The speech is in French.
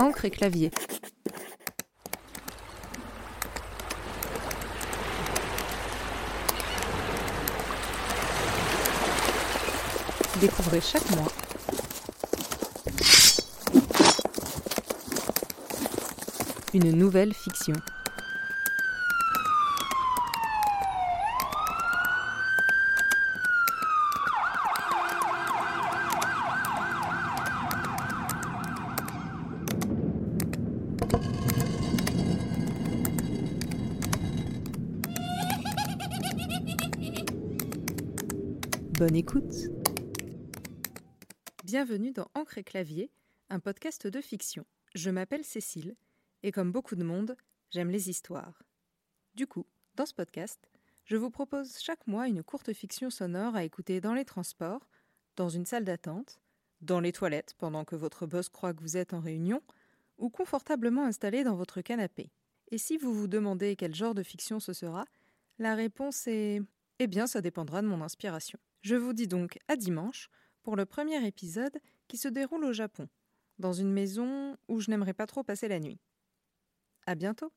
Encre et clavier. Découvrez chaque mois une nouvelle fiction. Bonne écoute. Bienvenue dans Encre et Clavier, un podcast de fiction. Je m'appelle Cécile et comme beaucoup de monde, j'aime les histoires. Du coup, dans ce podcast, je vous propose chaque mois une courte fiction sonore à écouter dans les transports, dans une salle d'attente, dans les toilettes pendant que votre boss croit que vous êtes en réunion, ou confortablement installé dans votre canapé. Et si vous vous demandez quel genre de fiction ce sera, la réponse est Eh bien, ça dépendra de mon inspiration. Je vous dis donc à dimanche pour le premier épisode qui se déroule au Japon, dans une maison où je n'aimerais pas trop passer la nuit. À bientôt!